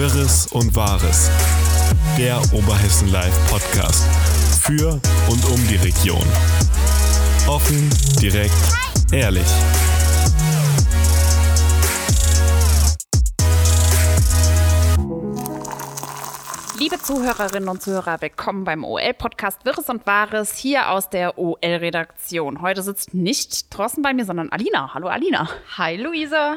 Wirres und Wahres. Der Oberhessen Live Podcast. Für und um die Region. Offen, direkt, ehrlich. Liebe Zuhörerinnen und Zuhörer, willkommen beim OL-Podcast Wirres und Wahres hier aus der OL-Redaktion. Heute sitzt nicht Thorsten bei mir, sondern Alina. Hallo Alina. Hi Luisa.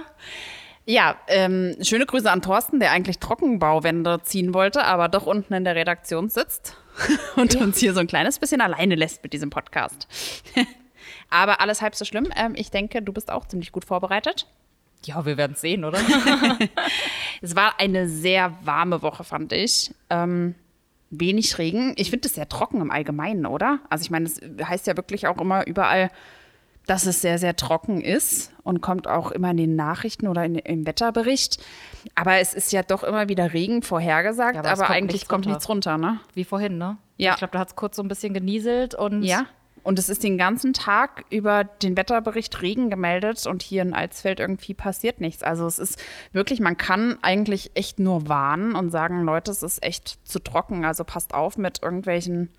Ja, ähm, schöne Grüße an Thorsten, der eigentlich Trockenbauwände ziehen wollte, aber doch unten in der Redaktion sitzt und ja. uns hier so ein kleines bisschen alleine lässt mit diesem Podcast. aber alles halb so schlimm. Ähm, ich denke, du bist auch ziemlich gut vorbereitet. Ja, wir werden es sehen, oder? es war eine sehr warme Woche, fand ich. Ähm, wenig Regen. Ich finde es sehr trocken im Allgemeinen, oder? Also ich meine, es heißt ja wirklich auch immer überall, dass es sehr, sehr trocken ist und kommt auch immer in den Nachrichten oder in, im Wetterbericht. Aber es ist ja doch immer wieder Regen vorhergesagt, ja, aber, aber kommt eigentlich nichts kommt nichts runter, ne? Wie vorhin, ne? Ja. Ich glaube, da hat es kurz so ein bisschen genieselt und ja. Und es ist den ganzen Tag über den Wetterbericht Regen gemeldet und hier in Alsfeld irgendwie passiert nichts. Also es ist wirklich, man kann eigentlich echt nur warnen und sagen, Leute, es ist echt zu trocken. Also passt auf mit irgendwelchen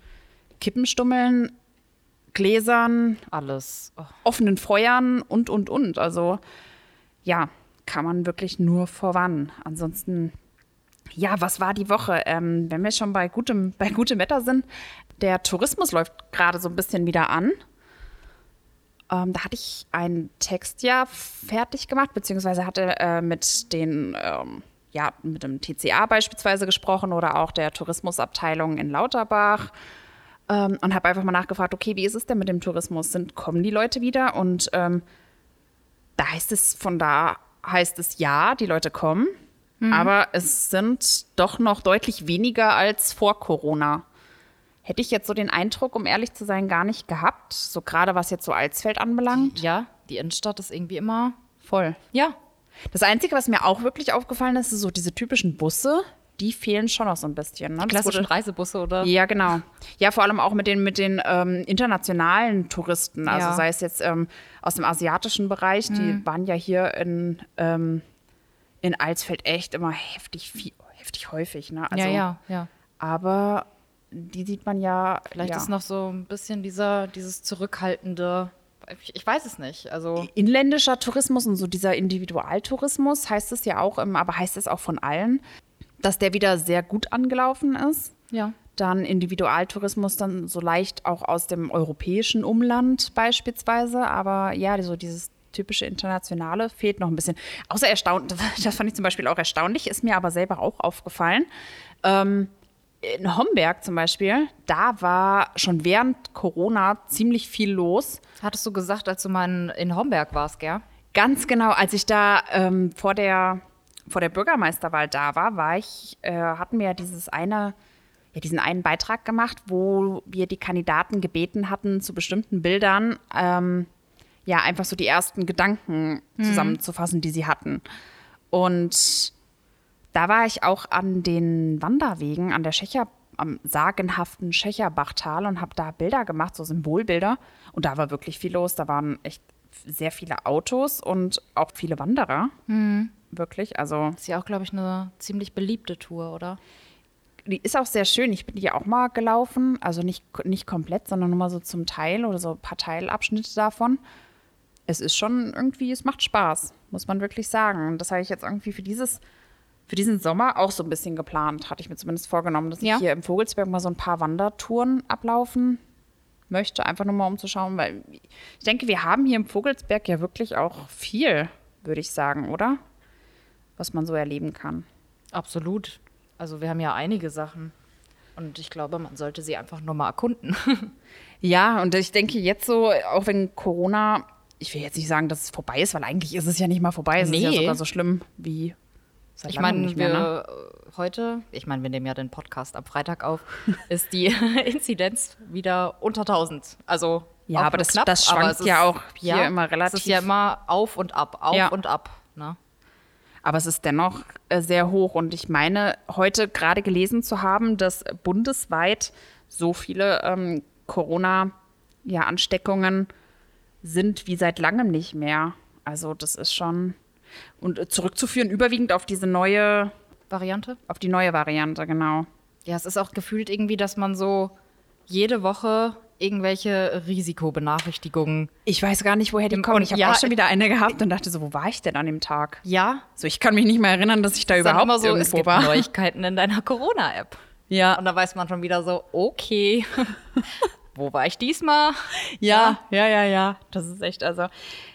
Kippenstummeln, Gläsern, alles, oh. offenen Feuern und, und, und. Also ja, kann man wirklich nur vorwarnen. Ansonsten ja, was war die Woche? Ähm, wenn wir schon bei gutem, bei gutem Wetter sind, der Tourismus läuft gerade so ein bisschen wieder an. Ähm, da hatte ich einen Text ja fertig gemacht, beziehungsweise hatte äh, mit den, ähm, ja, mit dem TCA beispielsweise gesprochen oder auch der Tourismusabteilung in Lauterbach ähm, und habe einfach mal nachgefragt, okay, wie ist es denn mit dem Tourismus? Sind, kommen die Leute wieder? Und ähm, da heißt es, von da heißt es ja, die Leute kommen, mhm. aber es sind doch noch deutlich weniger als vor Corona hätte ich jetzt so den Eindruck, um ehrlich zu sein, gar nicht gehabt. So gerade was jetzt so Alsfeld anbelangt. Ja, die Innenstadt ist irgendwie immer voll. Ja. Das Einzige, was mir auch wirklich aufgefallen ist, ist so diese typischen Busse. Die fehlen schon noch so ein bisschen. Ne? Die klassischen wurde, Reisebusse, oder? Ja, genau. Ja, vor allem auch mit den, mit den ähm, internationalen Touristen. Also ja. sei es jetzt ähm, aus dem asiatischen Bereich. Mhm. Die waren ja hier in, ähm, in Alsfeld echt immer heftig, viel, heftig häufig. Ne? Also, ja, ja, ja. Aber die sieht man ja. Vielleicht ja. ist noch so ein bisschen dieser, dieses zurückhaltende. Ich, ich, weiß es nicht. Also Inländischer Tourismus und so dieser Individualtourismus heißt es ja auch, aber heißt es auch von allen, dass der wieder sehr gut angelaufen ist. Ja. Dann Individualtourismus dann so leicht auch aus dem europäischen Umland beispielsweise. Aber ja, so dieses typische Internationale fehlt noch ein bisschen. Außer erstaunt, das fand ich zum Beispiel auch erstaunlich, ist mir aber selber auch aufgefallen. Ähm, in Homberg zum Beispiel, da war schon während Corona ziemlich viel los. Hattest du gesagt, als du mal in Homberg warst, gell? Ganz genau, als ich da ähm, vor, der, vor der Bürgermeisterwahl da war, war ich, äh, hatten wir ja dieses eine, ja, diesen einen Beitrag gemacht, wo wir die Kandidaten gebeten hatten, zu bestimmten Bildern ähm, ja einfach so die ersten Gedanken mhm. zusammenzufassen, die sie hatten. Und da war ich auch an den Wanderwegen an der Schächer, am sagenhaften Schächerbachtal und habe da Bilder gemacht, so Symbolbilder. Und da war wirklich viel los. Da waren echt sehr viele Autos und auch viele Wanderer. Mhm. Wirklich. Also. ist ja auch, glaube ich, eine ziemlich beliebte Tour, oder? Die ist auch sehr schön. Ich bin die auch mal gelaufen. Also nicht, nicht komplett, sondern nur mal so zum Teil oder so ein paar Teilabschnitte davon. Es ist schon irgendwie, es macht Spaß, muss man wirklich sagen. Das habe ich jetzt irgendwie für dieses für diesen Sommer auch so ein bisschen geplant, hatte ich mir zumindest vorgenommen, dass ja. ich hier im Vogelsberg mal so ein paar Wandertouren ablaufen möchte, einfach nur mal um zu schauen, weil ich denke, wir haben hier im Vogelsberg ja wirklich auch viel, würde ich sagen, oder? Was man so erleben kann. Absolut. Also wir haben ja einige Sachen. Und ich glaube, man sollte sie einfach nur mal erkunden. ja, und ich denke jetzt so, auch wenn Corona, ich will jetzt nicht sagen, dass es vorbei ist, weil eigentlich ist es ja nicht mal vorbei. Es nee. ist ja sogar so schlimm wie Seit ich meine, wir ne? heute, ich meine, wir nehmen ja den Podcast am Freitag auf, ist die Inzidenz wieder unter 1000. Also ja, aber das, knapp, das schwankt ja auch hier ja, immer relativ. Es ist ja immer auf und ab, auf ja. und ab. Ne? Aber es ist dennoch äh, sehr hoch. Und ich meine, heute gerade gelesen zu haben, dass bundesweit so viele ähm, Corona-Ansteckungen sind wie seit langem nicht mehr. Also das ist schon und äh, zurückzuführen überwiegend auf diese neue Variante? Auf die neue Variante, genau. Ja, es ist auch gefühlt irgendwie, dass man so jede Woche irgendwelche Risikobenachrichtigungen. Ich weiß gar nicht, woher die kommen. Ich habe ja, auch schon wieder eine gehabt und dachte so, wo war ich denn an dem Tag? Ja. So, ich kann mich nicht mehr erinnern, dass ich da überhaupt immer so, irgendwo es gibt war. Neuigkeiten in deiner Corona-App. Ja. Und da weiß man schon wieder so, okay, wo war ich diesmal? Ja, ja, ja, ja. Das ist echt, also,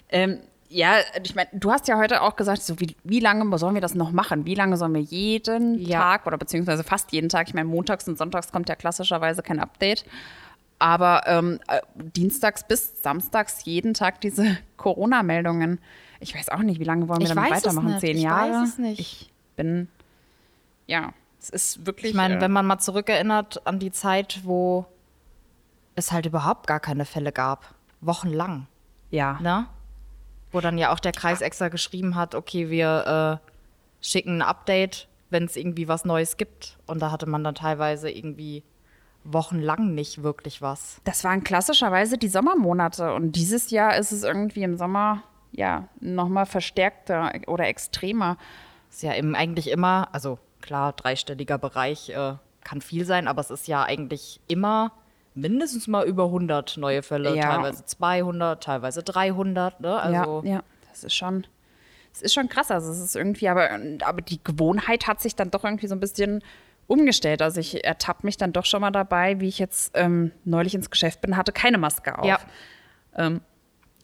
ähm, ja, ich meine, du hast ja heute auch gesagt, so wie, wie lange sollen wir das noch machen? Wie lange sollen wir jeden Ja. Tag oder beziehungsweise fast jeden Tag, ich meine, montags und sonntags kommt ja klassischerweise kein Update, aber ähm, äh, dienstags bis samstags jeden Tag diese Corona-Meldungen. Ich weiß auch nicht, wie lange wollen wir Ich damit weitermachen? Zehn Ich Jahre? weiß es nicht. Ich bin, ja, es ist wirklich. Ich meine, äh, wenn man mal zurückerinnert an die Zeit, wo es halt überhaupt gar keine Fälle gab, wochenlang, ja. ne? Wo dann ja auch der Kreis extra geschrieben hat, okay, wir äh, schicken ein Update, wenn es irgendwie was Neues gibt. Und da hatte man dann teilweise irgendwie wochenlang nicht wirklich was. Das waren klassischerweise die Sommermonate und dieses Jahr ist es irgendwie im Sommer ja nochmal verstärkter oder extremer. Ist ja eben eigentlich immer, also klar, dreistelliger Bereich äh, kann viel sein, aber es ist ja eigentlich immer mindestens mal über 100 neue Fälle, Ja. teilweise 200, teilweise 300, ne? Also ja, ja, das ist schon, es ist schon krass. Also es ist irgendwie, aber, aber die Gewohnheit hat sich dann doch irgendwie so ein bisschen umgestellt. Also ich ertappe mich dann doch schon mal dabei, wie ich jetzt ähm, neulich ins Geschäft bin, hatte keine Maske auf. Ja. Ähm,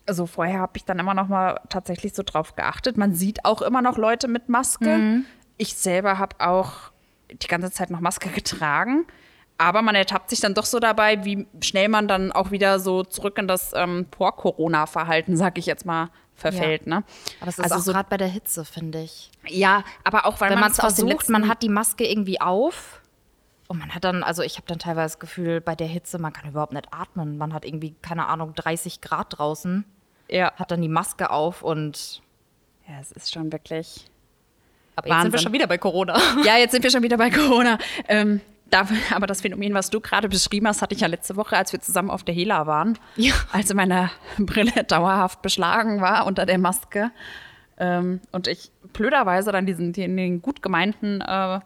also vorher habe ich dann immer noch mal tatsächlich so drauf geachtet. Man sieht auch immer noch Leute mit Maske. Ich selber habe auch die ganze Zeit noch Maske getragen. Aber man ertappt sich dann doch so dabei, wie schnell man dann auch wieder so zurück in das ähm, Vor-Corona-Verhalten, sag ich jetzt mal, verfällt. Ne? aber es ist also auch so, gerade bei der Hitze, finde ich. ja, aber auch weil Wenn man es versucht, man hat die Maske irgendwie auf und man hat dann, also ich habe dann teilweise das Gefühl, bei der Hitze, man kann überhaupt nicht atmen. Man hat irgendwie, keine Ahnung, 30 Grad draußen, ja. hat dann die Maske auf und ja, es ist schon wirklich. aber jetzt sind wir Wahnsinn. schon wieder bei Corona. Ja, jetzt sind wir schon wieder bei Corona. Ähm, aber das Phänomen, was du gerade beschrieben hast, hatte ich ja letzte Woche, als wir zusammen auf der Hela waren. Ja. Als meine Brille dauerhaft beschlagen war unter der Maske. Ähm, und ich blöderweise dann diesen den, den gut gemeinten äh,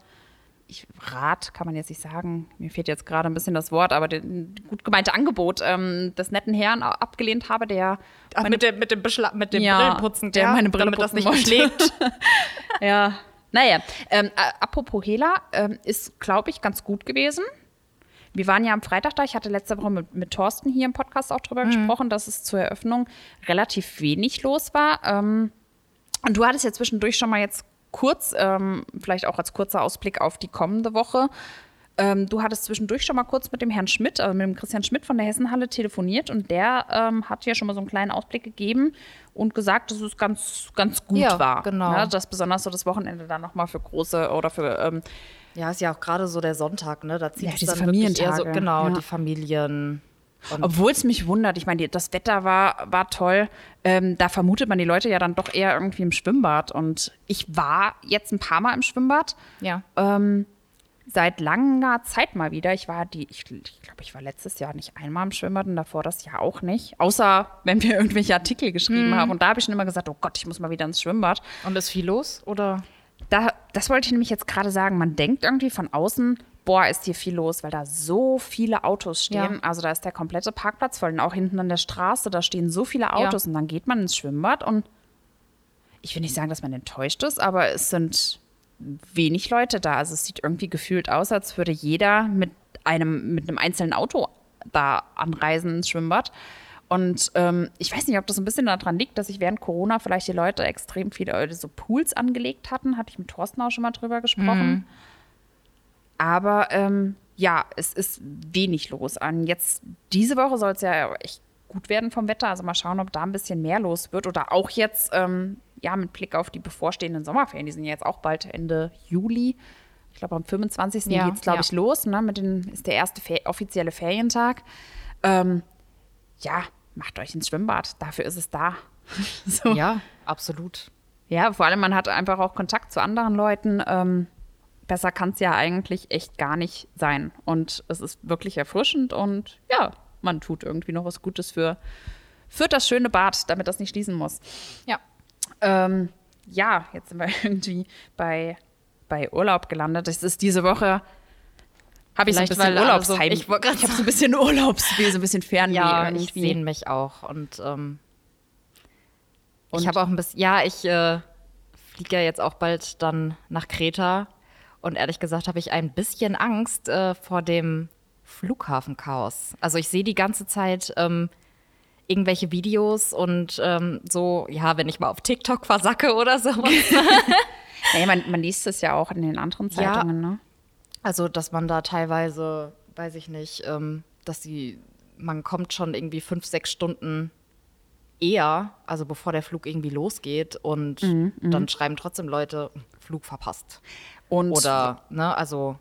ich, Rat, kann man jetzt nicht sagen, mir fehlt jetzt gerade ein bisschen das Wort, aber den gut gemeinte Angebot ähm, des netten Herrn abgelehnt habe, der meine mit, dem, mit dem, Beschla mit dem Ja, Brillenputzen, der meine Brille damit das nicht wollte. schlägt. Ja, naja. Ähm, äh, apropos Hela, ähm, ist, glaube ich, ganz gut gewesen. Wir waren ja am Freitag da. Ich hatte letzte Woche mit, mit Thorsten hier im Podcast auch drüber gesprochen, dass es zur Eröffnung relativ wenig los war. Ähm, und du hattest ja zwischendurch schon mal jetzt kurz, ähm, vielleicht auch als kurzer Ausblick auf die kommende Woche. Ähm, du hattest zwischendurch schon mal kurz mit dem Herrn Schmidt, also mit dem Christian Schmidt von der Hessenhalle telefoniert und der ähm, hat ja schon mal so einen kleinen Ausblick gegeben und gesagt, dass es ganz, ganz gut Ja, war. genau. Ne? Dass besonders so das Wochenende dann nochmal für große oder für ähm, Ja, ist ja auch gerade so der Sonntag, ne? Da zieht Ja, es dann wirklich eher so, Familientage, genau, ja. die Familien. Obwohl es mich wundert, ich meine, das Wetter war, war toll. Ähm, da vermutet man die Leute ja dann doch eher irgendwie im Schwimmbad. Und ich war jetzt ein paar Mal im Schwimmbad. ja. Seit langer Zeit mal wieder. Ich war die, ich, ich glaube, ich war letztes Jahr nicht einmal im Schwimmbad und davor das Jahr auch nicht. Außer wenn wir irgendwelche Artikel geschrieben haben. Und da habe ich schon immer gesagt, oh Gott, ich muss mal wieder ins Schwimmbad. Und ist viel los? Oder? Da, das wollte ich nämlich jetzt gerade sagen. Man denkt irgendwie von außen, boah, ist hier viel los, weil da so viele Autos stehen. Ja. Also da ist der komplette Parkplatz voll. Und auch hinten an der Straße, da stehen so viele Autos. Und dann geht man ins Schwimmbad und ich will nicht sagen, dass man enttäuscht ist, aber es sind wenig Leute da. Also es sieht irgendwie gefühlt aus, als würde jeder mit einem, mit einem einzelnen Auto da anreisen ins Schwimmbad. Und ähm, ich weiß nicht, ob das ein bisschen daran liegt, dass sich während Corona vielleicht die Leute extrem viele äh, so Pools angelegt hatten. Hatte ich mit Thorsten auch schon mal drüber gesprochen. Aber ähm, ja, es ist wenig los an. Jetzt diese Woche soll es ja echt gut werden vom Wetter. Also mal schauen, ob da ein bisschen mehr los wird. Oder auch jetzt, ähm, ja, mit Blick auf die bevorstehenden Sommerferien. Die sind ja jetzt auch bald Ende Juli. Ich glaube, am 25. Ja, geht es, glaube ja. ich, los. Ne? Mit den, ist der erste Fe offizielle Ferientag. Ähm, ja, macht euch ins Schwimmbad. Dafür ist es da. so. Ja, absolut. Ja, vor allem man hat einfach auch Kontakt zu anderen Leuten. Ähm, besser kann es ja eigentlich echt gar nicht sein. Und es ist wirklich erfrischend und ja, man tut irgendwie noch was Gutes für, für das schöne Bad, damit das nicht schließen muss. Ja. Ähm, ja, jetzt sind wir irgendwie bei bei Urlaub gelandet. Es ist diese Woche, habe ich so ein bisschen weil, also, Urlaubsheim. ich ich habe so ein bisschen Urlaubsweh, so ein bisschen Fernweh Ja, ich irgendwie. sehne mich auch. Und, ähm, Und- ich habe auch ein bisschen, ja, ich äh, fliege ja jetzt auch bald dann nach Kreta. Und ehrlich gesagt habe ich ein bisschen Angst äh, vor dem Flughafenchaos. Also ich sehe die ganze Zeit ähm, irgendwelche Videos und ähm, so, ja, wenn ich mal auf TikTok versacke oder so. Nee, man, man liest es ja auch in den anderen Ja. Zeitungen, ne? Also, dass man da teilweise, weiß ich nicht, ähm, dass die, man kommt schon irgendwie fünf, sechs Stunden eher, also bevor der Flug irgendwie losgeht und Mhm, dann schreiben trotzdem Leute, Flug verpasst. Und Oder, ne, also,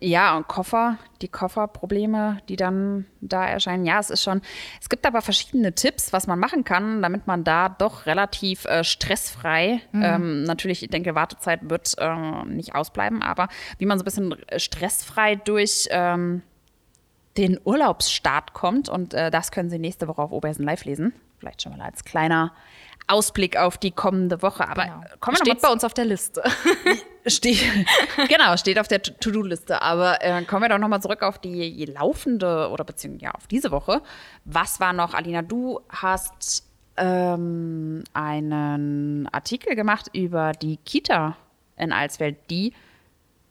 Ja, und Koffer, die Kofferprobleme, die dann da erscheinen. Ja, es ist schon. Es gibt aber verschiedene Tipps, was man machen kann, damit man da doch relativ äh, stressfrei, ähm, natürlich, ich denke, Wartezeit wird äh, nicht ausbleiben, aber wie man so ein bisschen stressfrei durch ähm, den Urlaubsstart kommt. Und äh, das können Sie nächste Woche auf Oberhessen Live lesen. Vielleicht schon mal als kleiner Ausblick auf die kommende Woche. Aber genau. kommen wir steht bei uns auf der Liste. Steht, genau, steht auf der To-Do-Liste. Aber äh, kommen wir doch nochmal zurück auf die laufende oder beziehungsweise ja, auf diese Woche. Was war noch, Alina? Du hast ähm, einen Artikel gemacht über die Kita in Alsfeld, die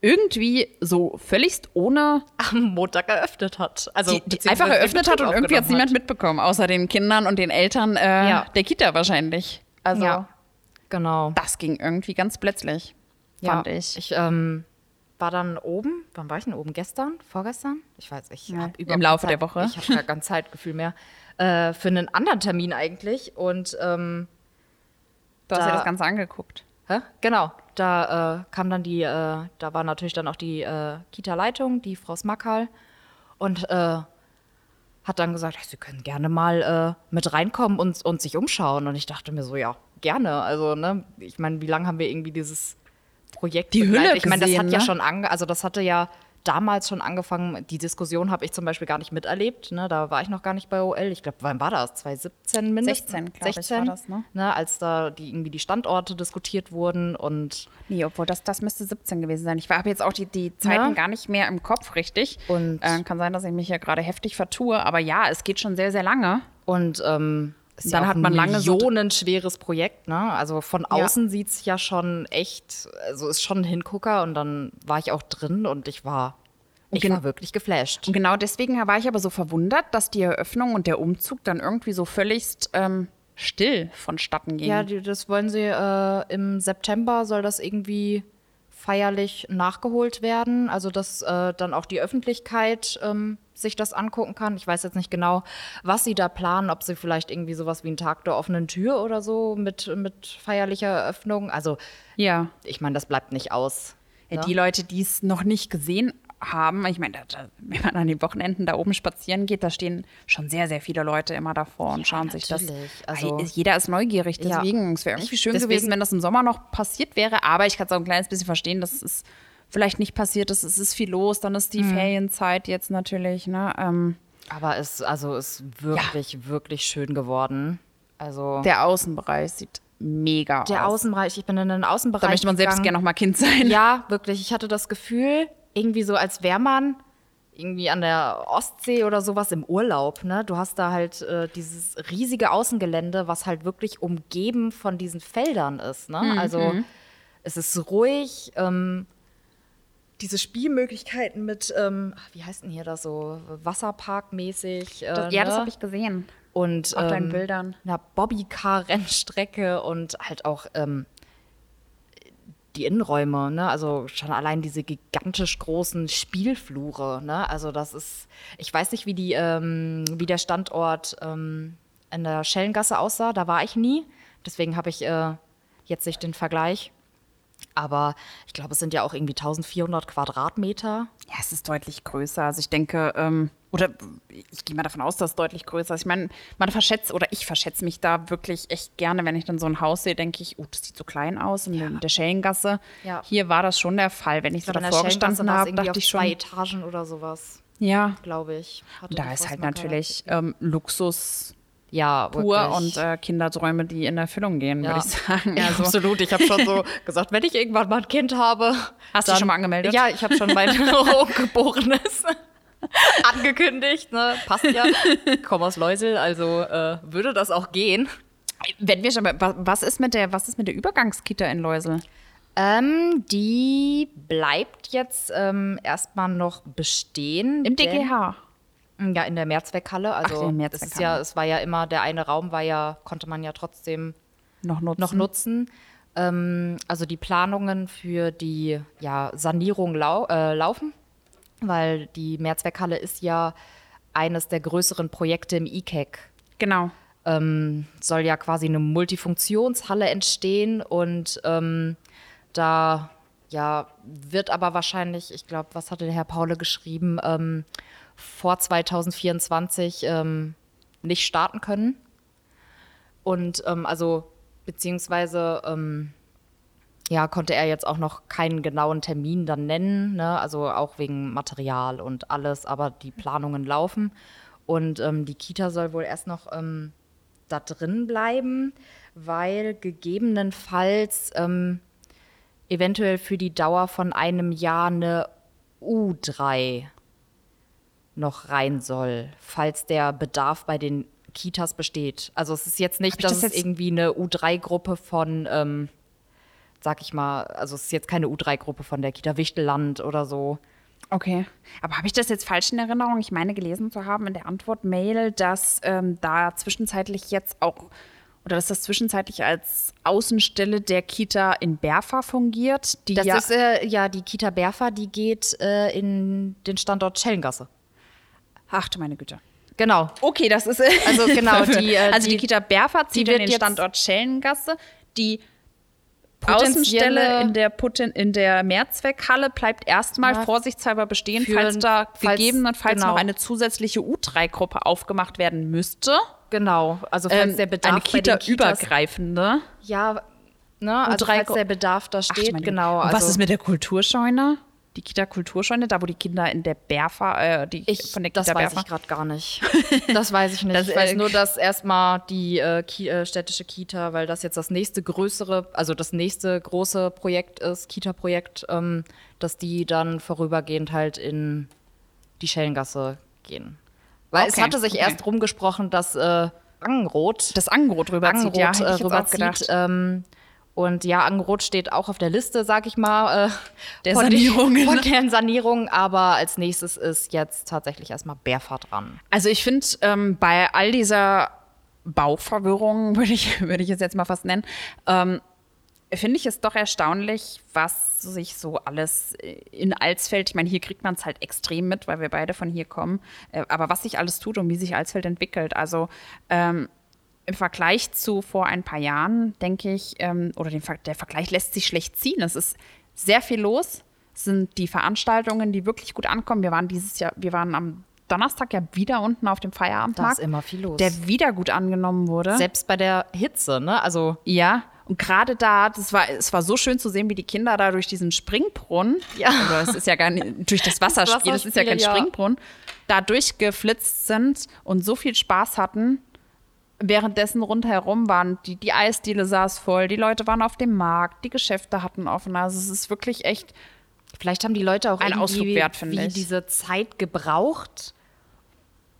irgendwie so völligst ohne Am Montag eröffnet hat. Also, die, die einfach eröffnet hat und irgendwie hat es niemand mitbekommen, außer den Kindern und den Eltern äh, Ja. der Kita wahrscheinlich. Also Ja, genau. das ging irgendwie ganz plötzlich, fand ich. Ich ähm, war dann oben, wann war ich denn oben? Gestern? Vorgestern? Ich weiß, ich Ja, habe im Laufe keine der Zeit- Woche. Ich habe gar kein Zeitgefühl mehr. Äh, für einen anderen Termin eigentlich. Und ähm, Du hast dir da- das Ganze angeguckt. Hä? Genau, da äh, kam dann die, äh, da war natürlich dann auch die äh, Kita-Leitung, die Frau Smakal, und äh, hat dann gesagt, Sie können gerne mal äh, mit reinkommen und, und sich umschauen. Und ich dachte mir so, ja, gerne. Also, ne, ich meine, wie lange haben wir irgendwie dieses Projekt Die begleitet? Hülle Ich meine, das gesehen, hat ja ne? schon ange also das hatte ja damals schon angefangen. Die Diskussion habe ich zum Beispiel gar nicht miterlebt. Ne? Da war ich noch gar nicht bei OL. Ich glaube, wann war das? 2017 mindestens? 16, glaub ich, war das, ne? Als da die, irgendwie die Standorte diskutiert wurden und Nee, obwohl das, das müsste 17 gewesen sein. Ich habe jetzt auch die, die Zeiten Ja. gar nicht mehr im Kopf richtig. Und- äh, kann sein, dass ich mich hier gerade heftig vertue. Aber ja, es geht schon sehr, sehr lange. Und ähm, ist Dann ja hat man lange so- millionenschweres Projekt, ne? Also von außen sieht es ja schon echt, also ist schon ein Hingucker und dann war ich auch drin und ich war, ich gen- war wirklich geflasht. Und genau deswegen war ich aber so verwundert, dass die Eröffnung und der Umzug dann irgendwie so völligst ähm, still vonstatten ging. Ja, die, das wollen sie äh, im September soll das irgendwie feierlich nachgeholt werden. Also dass äh, dann auch die Öffentlichkeit ähm, sich das angucken kann. Ich weiß jetzt nicht genau, was sie da planen, ob sie vielleicht irgendwie sowas wie einen Tag der offenen Tür oder so mit, mit feierlicher Eröffnung. Also ja. ich meine, das bleibt nicht aus. Ja, ne? Die Leute, die es noch nicht gesehen haben, ich meine, wenn man an den Wochenenden da oben spazieren geht, da stehen schon sehr, sehr viele Leute immer davor und schauen sich das. natürlich. Also- jeder ist neugierig, Ja. deswegen. Es wäre irgendwie schön deswegen- gewesen, wenn das im Sommer noch passiert wäre, aber ich kann es auch ein kleines bisschen verstehen, dass es vielleicht nicht passiert ist. Es ist viel los, dann ist die Mhm. Ferienzeit jetzt natürlich, ne? Ähm, Aber es also ist wirklich, wirklich schön geworden. Also der Außenbereich sieht mega der aus. Außenbereich, ich bin in den Außenbereich. Da möchte man selbst gegangen. gerne noch mal Kind sein. Ja, wirklich. Ich hatte das Gefühl, irgendwie so, als wäre man irgendwie an der Ostsee oder sowas im Urlaub. Ne? Du hast da halt äh, dieses riesige Außengelände, was halt wirklich umgeben von diesen Feldern ist. Ne? Also es ist ruhig. Ähm, diese Spielmöglichkeiten mit, ähm, wie heißt denn hier das so, Wasserparkmäßig. Äh, Das, ja, das ne? habe ich gesehen. Und Auf deinen ähm, Bildern. einer Bobbycar-Rennstrecke und halt auch ähm, die Innenräume, ne? Also schon allein diese gigantisch großen Spielflure, ne? Also das ist, ich weiß nicht, wie die, ähm, wie der Standort ähm, in der Schellengasse aussah, da war ich nie. Deswegen habe ich äh, jetzt nicht den Vergleich. Aber ich glaube, es sind ja auch irgendwie 1400 Quadratmeter. Ja, es ist deutlich größer. Also ich denke, ähm, oder ich gehe mal davon aus, dass es deutlich größer ist. Ich meine, man verschätzt, oder ich verschätze mich da wirklich echt gerne, wenn ich dann so ein Haus sehe, denke ich, oh, das sieht so klein aus in der Schellengasse. Ja. Hier war das schon der Fall. Wenn ich, so davor gestanden habe, dachte ich zwei schon, Etagen oder sowas, ja, glaube ich. da ist halt natürlich ähm, Luxus Ja, pur wirklich. und äh, Kinderträume, die in Erfüllung gehen, Ja. würde ich sagen. Ja, Also, absolut. Ich habe schon so gesagt, wenn ich irgendwann mal ein Kind habe. Hast du schon mal angemeldet? Ja, ich habe schon mein Ungeborenes angekündigt. Ne? Passt ja. Ich komme aus Leusel, also äh, würde das auch gehen. wenn wir schon, bei- wa- was ist mit der, was ist mit der Übergangskita in Läusel? Ähm, die bleibt jetzt ähm, erstmal noch bestehen. Im denn- DGH. Ja, in der Mehrzweckhalle. Also es Mehrzweckhalle. ist ja, es war ja immer, der eine Raum war ja, konnte man ja trotzdem Noch nutzen. noch nutzen. Ähm, also die Planungen für die ja, Sanierung lau äh, laufen, weil die Mehrzweckhalle ist ja eines der größeren Projekte im ICAC. Genau. Ähm, soll ja quasi eine Multifunktionshalle entstehen und ähm, da ja wird aber wahrscheinlich, ich glaube, was hatte der Herr Paule geschrieben, ähm, vor 2024 ähm, nicht starten können. Und ähm, also beziehungsweise ähm, ja, konnte er jetzt auch noch keinen genauen Termin dann nennen, ne? also auch wegen Material und alles, aber die Planungen laufen. Und ähm, die Kita soll wohl erst noch ähm, da drin bleiben, weil gegebenenfalls ähm, eventuell für die Dauer von einem Jahr eine U3 noch rein soll, falls der Bedarf bei den Kitas besteht. Also es ist jetzt nicht, dass das es jetzt- irgendwie eine U3-Gruppe von, ähm, sag ich mal, also es ist jetzt keine U3-Gruppe von der Kita Wichtelland oder so. Okay. Aber habe ich das jetzt falsch in Erinnerung? Ich meine gelesen zu haben in der Antwort-Mail, dass ähm, da zwischenzeitlich jetzt auch, oder dass das zwischenzeitlich als Außenstelle der Kita in Berfa fungiert. Das ja, ist äh, ja die Kita Berfa, die geht äh, in den Standort Schellengasse. ach du meine Güte. Genau. Okay, das ist. Also genau, die, äh, also die, die- Kita Berfa zieht in den Standort Schellengasse. Die Außenstelle in der, Putin, in der Mehrzweckhalle bleibt erstmal Ja, vorsichtshalber bestehen, falls da falls- gegebenenfalls genau. noch eine zusätzliche U3-Gruppe aufgemacht werden müsste. Genau. Also falls Ähm, der Bedarf eine Kitas, Kita-übergreifende. Ja, ne, also falls der Bedarf da Ach, steht, meine genau. Also was ist mit der Kulturscheune? Die Kita-Kulturscheune, da wo die Kinder in der Berfa, äh, die ich, von der das Kita weiß Berfa. ich gerade gar nicht. Das weiß ich nicht. Das, ich weiß nur, dass erstmal die äh, Ki äh, städtische Kita, weil das jetzt das nächste größere, also das nächste große Projekt ist, Kita-Projekt, ähm, dass die dann vorübergehend halt in die Schellengasse gehen. Weil es Okay, hatte sich okay. erst rumgesprochen, dass äh, Angenrot Das Angebot rüberzieht, Angenrot ja, äh, rüberzieht. Ähm, und ja, Angenrot steht auch auf der Liste, sag ich mal, äh, Der von Sanierungen. Den, von deren Sanierung. Aber als nächstes ist jetzt tatsächlich erstmal Bärfahrt dran. Also ich finde, ähm, bei all dieser Bauverwirrung, würde ich, würde ich es jetzt mal fast nennen, ähm, finde ich es doch erstaunlich, was sich so alles in Alsfeld, ich meine, hier kriegt man es halt extrem mit, weil wir beide von hier kommen, äh, aber was sich alles tut und wie sich Alsfeld entwickelt. Also ähm, im Vergleich zu vor ein paar Jahren, denke ich, ähm, oder den, der Vergleich lässt sich schlecht ziehen. Es ist sehr viel los. Es sind die Veranstaltungen, die wirklich gut ankommen. Wir waren dieses Jahr, wir waren am Donnerstag ja wieder unten auf dem Feierabendmarkt. Da ist immer viel los. Der wieder gut angenommen wurde. Selbst bei der Hitze, ne? Also Ja, und gerade da, das war, es war so schön zu sehen, wie die Kinder da durch diesen Springbrunnen, Ja. oder es ist ja gar nicht, durch das Wasserspiel, das ist ja kein ja. Springbrunnen, da durchgeflitzt sind und so viel Spaß hatten. Währenddessen rundherum waren die, die Eisdiele saß voll, die Leute waren auf dem Markt, die Geschäfte hatten offen. Also es ist wirklich echt, vielleicht haben die Leute auch Ein irgendwie Ausflug wert, finde ich. diese Zeit gebraucht.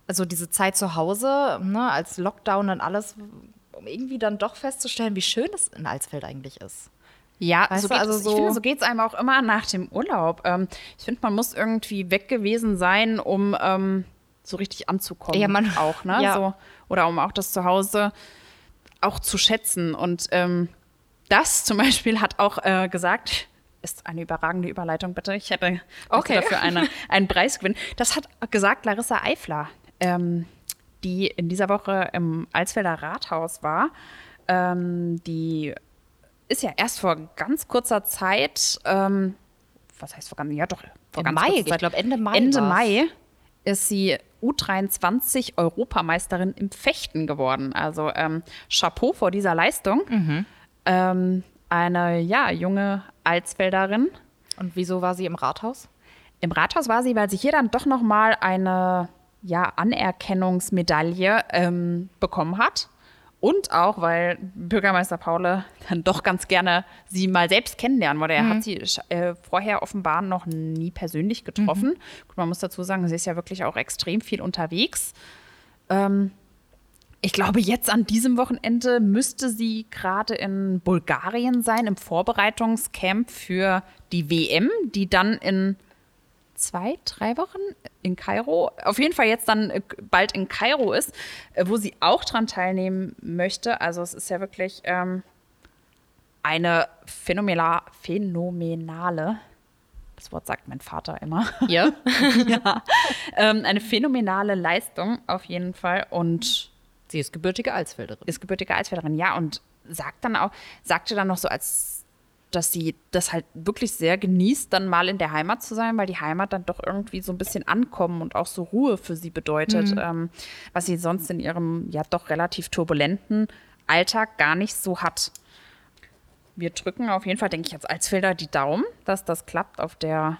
Also diese Zeit zu Hause, ne, als Lockdown und alles, um irgendwie dann doch festzustellen, wie schön es in Alsfeld eigentlich ist. Ja, Weißt so geht also es, so- ich finde, so geht es einem auch immer nach dem Urlaub. Ähm, ich finde, man muss irgendwie weg gewesen sein, um ähm, so richtig anzukommen. Ja, man- auch, ne? ja. So, oder um auch das Zuhause auch zu schätzen. Und ähm, das zum Beispiel hat auch äh, gesagt, ist eine überragende Überleitung, bitte. Ich hätte Okay. dafür eine, einen Preis gewinnen. Das hat gesagt Larissa Eifler, ähm, die in dieser Woche im Alsfelder Rathaus war. Ähm, die ist ja erst vor ganz kurzer Zeit, ähm, was heißt vor ganz, ja doch, vor Im ganz Mai, kurzer ich Zeit. glaube, Ende Mai Ende war's. Mai ist sie U23 Europameisterin im Fechten geworden. Also ähm, Chapeau vor dieser Leistung. Mhm. Ähm, eine ja junge Alsfelderin. Und wieso war sie im Rathaus? Im Rathaus war sie, weil sie hier dann doch noch mal eine ja, Anerkennungsmedaille ähm, bekommen hat. Und auch, weil Bürgermeister Paule dann doch ganz gerne sie mal selbst kennenlernen wollte. Er Mhm. hat sie äh, vorher offenbar noch nie persönlich getroffen. Gut, man muss dazu sagen, sie ist ja wirklich auch extrem viel unterwegs. Ähm, ich glaube, jetzt an diesem Wochenende müsste sie gerade in Bulgarien sein, im Vorbereitungscamp für die WM, die dann in zwei, drei Wochen in Kairo, auf jeden Fall jetzt dann äh, bald in Kairo ist, äh, wo sie auch dran teilnehmen möchte. Also es ist ja wirklich ähm, eine phänomena phänomenale, das Wort sagt mein Vater immer, Ja. ja, ähm, eine phänomenale Leistung auf jeden Fall und Sie ist gebürtige Alsfelderin. ist gebürtige Eisfelderin, ja, und sagt dann auch, sagte dann noch so, als dass sie das halt wirklich sehr genießt, dann mal in der Heimat zu sein, weil die Heimat dann doch irgendwie so ein bisschen ankommen und auch so Ruhe für sie bedeutet, ähm, was sie sonst in ihrem ja doch relativ turbulenten Alltag gar nicht so hat. Wir drücken auf jeden Fall, denke ich, als Alsfelder die Daumen, dass das klappt auf der,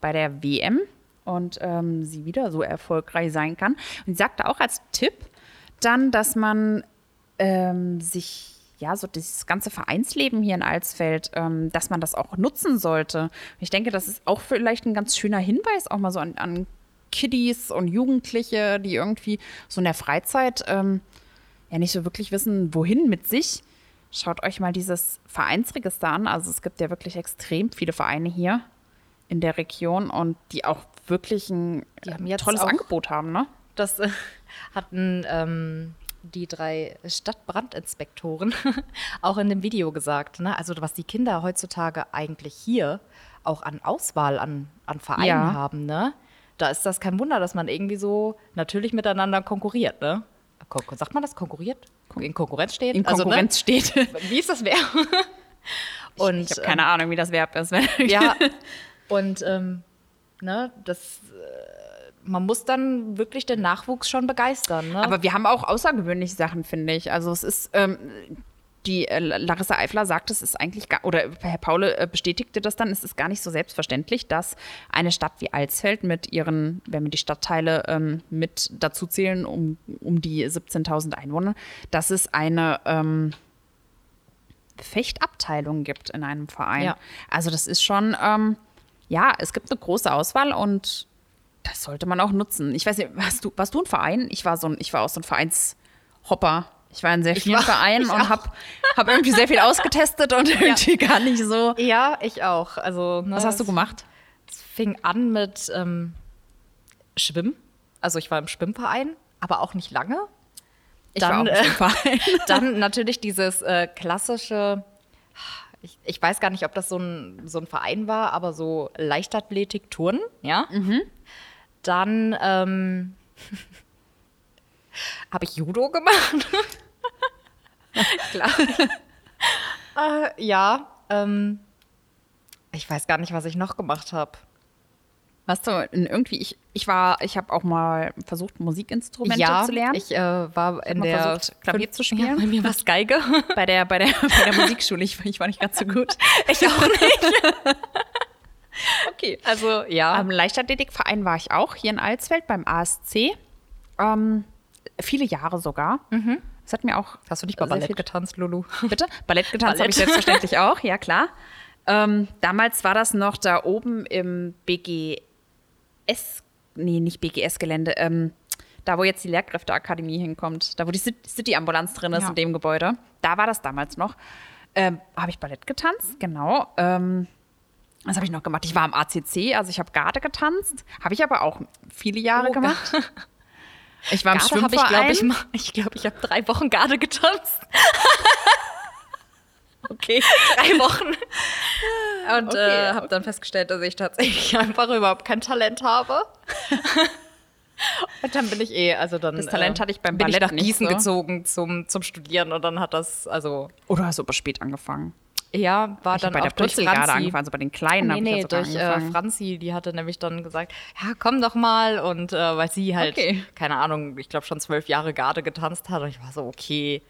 bei der WM und ähm, sie wieder so erfolgreich sein kann. Und sie sagte auch als Tipp dann, dass man ähm, sich, ja, so dieses ganze Vereinsleben hier in Alsfeld, ähm, dass man das auch nutzen sollte. Ich denke, das ist auch vielleicht ein ganz schöner Hinweis, auch mal so an, an Kiddies und Jugendliche, die irgendwie so in der Freizeit ähm, ja nicht so wirklich wissen, wohin mit sich. Schaut euch mal dieses Vereinsregister an. Also es gibt ja wirklich extrem viele Vereine hier in der Region und die auch wirklich ein äh, tolles Angebot haben, ne? Das äh, hatten ähm, die drei Stadtbrandinspektoren auch in dem Video gesagt. Ne? Also was die Kinder heutzutage eigentlich hier auch an Auswahl an, an Vereinen Ja. haben, ne? Da ist das kein Wunder, dass man irgendwie so natürlich miteinander konkurriert, ne? Kon sagt man das? Konkurriert? In Konkurrenz steht? In Also, Konkurrenz steht. ne? Wie ist das Verb? Und ich habe keine Ahnung, wie das Verb ist. ja, und ähm, ne, das, äh, man muss dann wirklich den Nachwuchs schon begeistern. Ne? Aber wir haben auch außergewöhnliche Sachen, finde ich. Also es ist, ähm, die äh, Larissa Eifler sagt, es ist eigentlich, gar, oder Herr Paule äh, bestätigte das dann, es ist gar nicht so selbstverständlich, dass eine Stadt wie Alsfeld mit ihren, wenn wir die Stadtteile ähm, mit dazu zählen, um, um die 17.000 Einwohner, dass es eine ähm, Fechtabteilung gibt in einem Verein. Ja. Also das ist schon, ähm, ja, es gibt eine große Auswahl und das sollte man auch nutzen. Ich weiß nicht, warst du, warst du ein Verein? Ich war so ein, ich war auch so ein Vereinshopper. Ich war in sehr vielen war- Vereinen und habe hab irgendwie sehr viel ausgetestet und irgendwie gar nicht so. ja, ich auch. Also, ne, Was hast du gemacht? Es fing an mit ähm, Schwimmen. Also ich war im Schwimmverein, aber auch nicht lange. Ich Dann, war auch äh, im Verein. Dann natürlich dieses äh, klassische, ich, ich weiß gar nicht, ob das so ein, so ein Verein war, aber so Leichtathletik, Turnen, ja. Dann ähm, habe ich Judo gemacht. Klar. äh, ja, ähm, ich weiß gar nicht, was ich noch gemacht habe. Warst du irgendwie, ich, ich war, ich habe auch mal versucht, Musikinstrumente ja, zu lernen. ich äh, war in der versucht, Klavier zu spielen. Ja, bei mir war es Geige. bei der, bei der, bei der Musikschule. Ich, ich war nicht ganz so gut. ich auch nicht. Okay. Also ja. Am Leichtathletikverein war ich auch hier in Alsfeld beim ASC. Ähm, viele Jahre sogar. Das hat mir auch. Hast du nicht mal sehr Ballett viel- getanzt, Lulu? Bitte? Ballett getanzt habe ich selbstverständlich auch, ja klar. Ähm, damals war das noch da oben im BGS, nee, nicht BGS-Gelände, ähm, da wo jetzt die Lehrkräfteakademie hinkommt, da wo die Cit- City-Ambulanz drin ist Ja. in dem Gebäude, da war das damals noch. Ähm, habe ich Ballett getanzt, genau. Ähm, was habe ich noch gemacht? Ich war am ACC, also ich habe Garde getanzt, habe ich aber auch viele Jahre Oh, gemacht. Ich war im Garde ich, glaube ich, mal, ich glaube, ich habe drei Wochen Garde getanzt. Okay. Drei Wochen. Und Okay, äh, habe dann festgestellt, dass ich tatsächlich einfach überhaupt kein Talent habe. Und dann bin ich eh, also dann Das Talent hatte ich beim bin ich Ballett nach Gießen so. gezogen zum, zum Studieren und dann hat das, also Oder hast du aber spät angefangen? Ja, war Ich dann bei auch der durch Purzelgarde Franzi. angefangen, also bei den Kleinen Nee, ich nee, ja sogar durch äh. Franzi, die hatte nämlich dann gesagt, ja, komm doch mal. Und äh, weil sie halt, Okay. keine Ahnung, ich glaube schon zwölf Jahre Garde getanzt hat. Und ich war so, okay.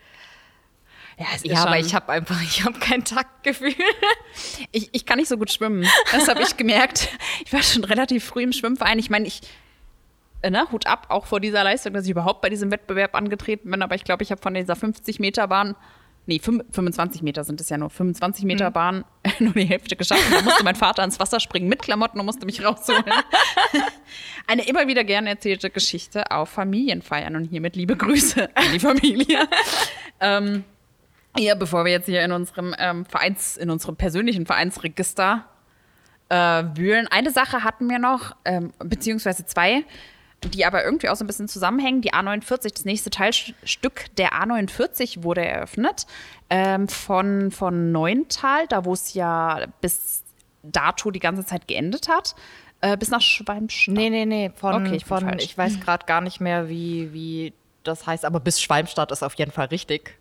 ja, Ja, aber ich habe einfach, ich habe kein Taktgefühl. ich, ich kann nicht so gut schwimmen. Das habe ich gemerkt. Ich war schon relativ früh im Schwimmverein. Ich meine, ich äh, ne, Hut ab, auch vor dieser Leistung, dass ich überhaupt bei diesem Wettbewerb angetreten bin. Aber ich glaube, ich habe von dieser 50 Meter Bahn, nee, 25 Meter sind es ja nur, 25 Meter Bahn nur die Hälfte geschafft. Da musste mein Vater ins Wasser springen mit Klamotten und musste mich rausholen. Eine immer wieder gerne erzählte Geschichte auf Familienfeiern und hiermit liebe Grüße an die Familie. ähm, ja, bevor wir jetzt hier in unserem ähm, Vereins, in unserem persönlichen Vereinsregister äh, wühlen. Eine Sache hatten wir noch, ähm, beziehungsweise zwei, die aber irgendwie auch so ein bisschen zusammenhängen. Die A49, das nächste Teilstück der A49 wurde eröffnet ähm, von, von Neuntal, da wo es ja bis dato die ganze Zeit geendet hat, äh, bis nach Schwalmstadt. Nee, nee, nee. Von, Okay, ich von ich weiß gerade gar nicht mehr, wie, wie das heißt, aber bis Schwalmstadt ist auf jeden Fall richtig.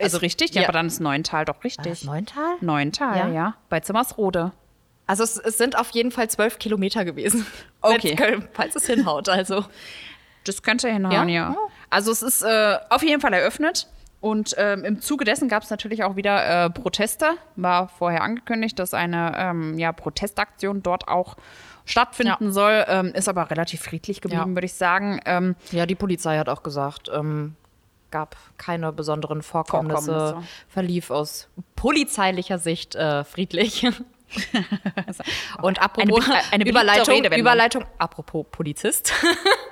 Also richtig, ja, ja. aber dann ist Neuntal doch richtig. Neuntal? Neuntal, ja. Ja? bei Zimmersrode. Also es, es sind auf jeden Fall zwölf Kilometer gewesen. Okay. Köln- Falls es hinhaut, also. Das könnte hinhauen, ja. Ja? Also es ist äh, auf jeden Fall eröffnet. Und ähm, im Zuge dessen gab es natürlich auch wieder äh, Proteste. War vorher angekündigt, dass eine ähm, ja, Protestaktion dort auch stattfinden Ja. soll. Ähm, ist aber relativ friedlich geblieben, Ja. würde ich sagen. Ähm, Ja, die Polizei hat auch gesagt, ähm, gab keine besonderen Vorkommnisse, Vorkommnisse. verlief aus polizeilicher Sicht äh, friedlich. Und apropos Eine eine Überleitung, Redewendung. Überleitung, apropos Polizist.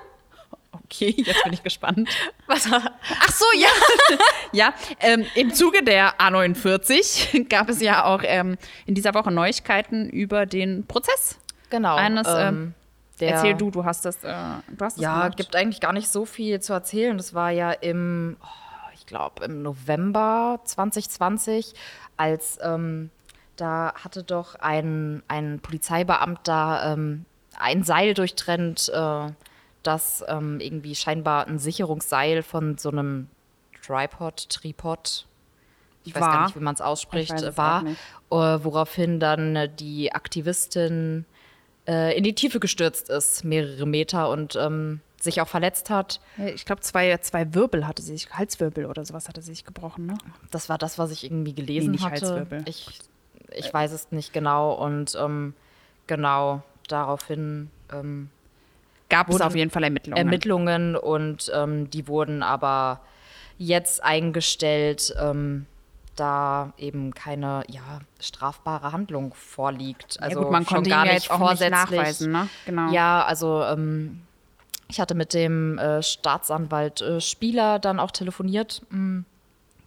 okay, jetzt bin ich gespannt. Was? Ach so, ja. ja, ähm, im Zuge der A49 gab es ja auch ähm, in dieser Woche Neuigkeiten über den Prozess. Genau. Eines, ähm, der, Erzähl du, du hast das, äh, du hast das Ja, gemacht. gibt eigentlich gar nicht so viel zu erzählen. Das war ja im, oh, ich glaube, im November 2020, als ähm, da hatte doch ein, ein Polizeibeamter ähm, ein Seil durchtrennt, äh, das ähm, irgendwie scheinbar ein Sicherungsseil von so einem Tripod, Tripod, ich weiß War. gar nicht, wie man es ausspricht, weiß war, äh, woraufhin dann äh, die Aktivistin äh, in die Tiefe gestürzt ist, mehrere Meter und ähm, sich auch verletzt hat. Ich glaube, zwei, zwei Wirbel hatte sie sich, Halswirbel oder sowas hatte sie sich gebrochen, ne? Das war das, was ich irgendwie gelesen nicht hatte. Halswirbel. Ich, ich weiß es nicht genau und ähm, genau daraufhin ähm, Gab es auf jeden Fall Ermittlungen. Ermittlungen und ähm, die wurden aber jetzt eingestellt, ähm, da eben keine ja, strafbare Handlung vorliegt. Also ja, gut, man konnte gar ja nicht auch nicht vorsätzlich. nachweisen, ne? Genau. Ja, also ähm, ich hatte mit dem äh, Staatsanwalt äh, Spieler dann auch telefoniert, mh,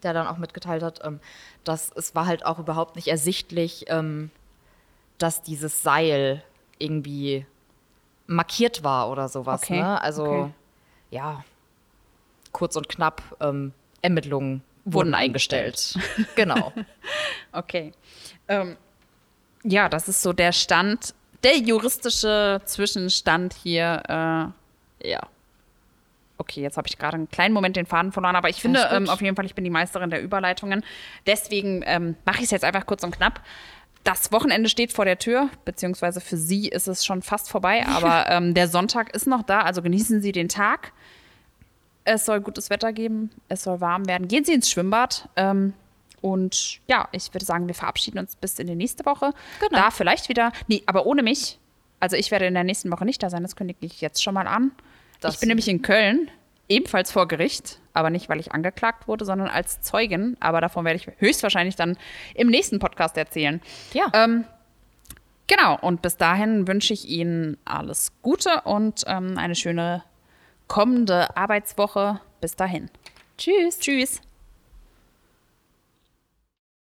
der dann auch mitgeteilt hat, ähm, dass es war halt auch überhaupt nicht ersichtlich, ähm, dass dieses Seil irgendwie markiert war oder sowas. Okay, Ne? Also okay. ja, kurz und knapp, ähm, Ermittlungen wurden, Wurden eingestellt. genau. Okay. Ähm, ja, das ist so der Stand, der juristische Zwischenstand hier. Äh, ja. Okay, jetzt habe ich gerade einen kleinen Moment den Faden verloren, aber ich finde ähm, auf jeden Fall, ich bin die Meisterin der Überleitungen. Deswegen ähm, mache ich es jetzt einfach kurz und knapp. Das Wochenende steht vor der Tür, beziehungsweise für Sie ist es schon fast vorbei, aber ähm, der Sonntag ist noch da, also genießen Sie den Tag. Es soll gutes Wetter geben, es soll warm werden. Gehen Sie ins Schwimmbad. Ähm, und ja, ich würde sagen, wir verabschieden uns bis in die nächste Woche. Genau. Da vielleicht wieder, nee, aber ohne mich. Also ich werde in der nächsten Woche nicht da sein, das kündige ich jetzt schon mal an. Ich bin nämlich in Köln, ebenfalls vor Gericht, aber nicht, weil ich angeklagt wurde, sondern als Zeugin. Aber davon werde ich höchstwahrscheinlich dann im nächsten Podcast erzählen. Ja. Ähm, genau, und bis dahin wünsche ich Ihnen alles Gute und ähm, eine schöne kommende Arbeitswoche. Bis dahin. Tschüss. Tschüss.